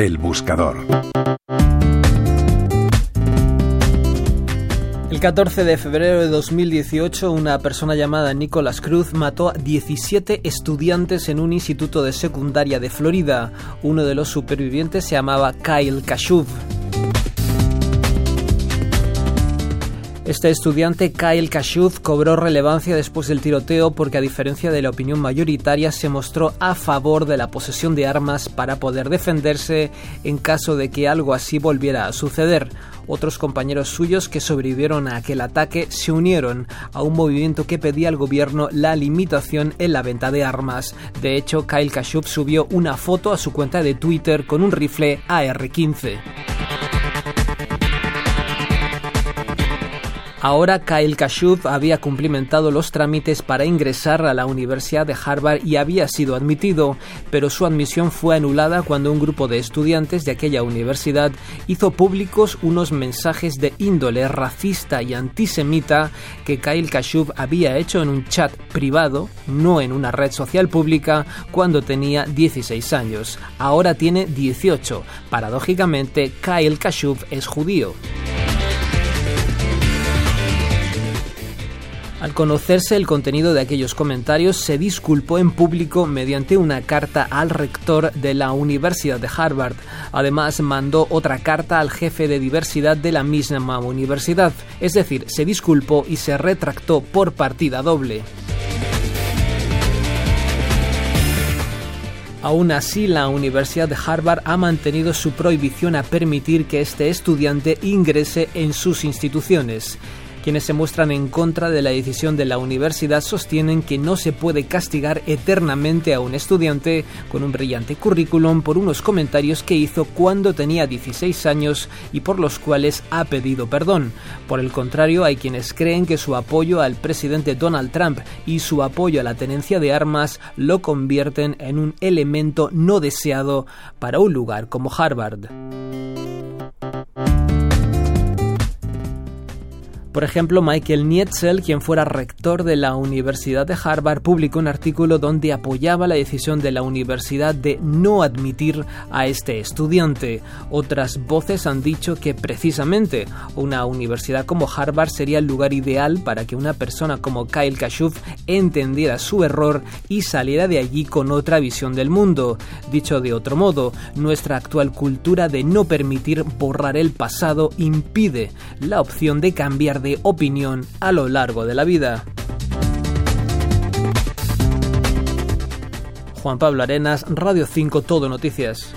El buscador. El 14 de febrero de 2018, una persona llamada Nicholas Cruz mató a 17 estudiantes en un instituto de secundaria de Florida. Uno de los supervivientes se llamaba Kyle Kashuv. Este estudiante, Kyle Kashuv, cobró relevancia después del tiroteo porque, a diferencia de la opinión mayoritaria, se mostró a favor de la posesión de armas para poder defenderse en caso de que algo así volviera a suceder. Otros compañeros suyos que sobrevivieron a aquel ataque se unieron a un movimiento que pedía al gobierno la limitación en la venta de armas. De hecho, Kyle Kashuv subió una foto a su cuenta de Twitter con un rifle AR-15. Ahora Kyle Kashuv había cumplimentado los trámites para ingresar a la Universidad de Harvard y había sido admitido, pero su admisión fue anulada cuando un grupo de estudiantes de aquella universidad hizo públicos unos mensajes de índole racista y antisemita que Kyle Kashuv había hecho en un chat privado, no en una red social pública, cuando tenía 16 años. Ahora tiene 18. Paradójicamente, Kyle Kashuv es judío. Al conocerse el contenido de aquellos comentarios, se disculpó en público mediante una carta al rector de la Universidad de Harvard. Además, mandó otra carta al jefe de diversidad de la misma universidad, es decir, se disculpó y se retractó por partida doble. Aún así, la Universidad de Harvard ha mantenido su prohibición a permitir que este estudiante ingrese en sus instituciones. Quienes se muestran en contra de la decisión de la universidad sostienen que no se puede castigar eternamente a un estudiante con un brillante currículum por unos comentarios que hizo cuando tenía 16 años y por los cuales ha pedido perdón. Por el contrario, hay quienes creen que su apoyo al presidente Donald Trump y su apoyo a la tenencia de armas lo convierten en un elemento no deseado para un lugar como Harvard. Por ejemplo, Michael Nietzel, quien fuera rector de la Universidad de Harvard, publicó un artículo donde apoyaba la decisión de la universidad de no admitir a este estudiante. Otras voces han dicho que precisamente una universidad como Harvard sería el lugar ideal para que una persona como Kyle Kashuv entendiera su error y saliera de allí con otra visión del mundo. Dicho de otro modo, nuestra actual cultura de no permitir borrar el pasado impide la opción de de opinión a lo largo de la vida. Juan Pablo Arenas, Radio 5 Todo Noticias.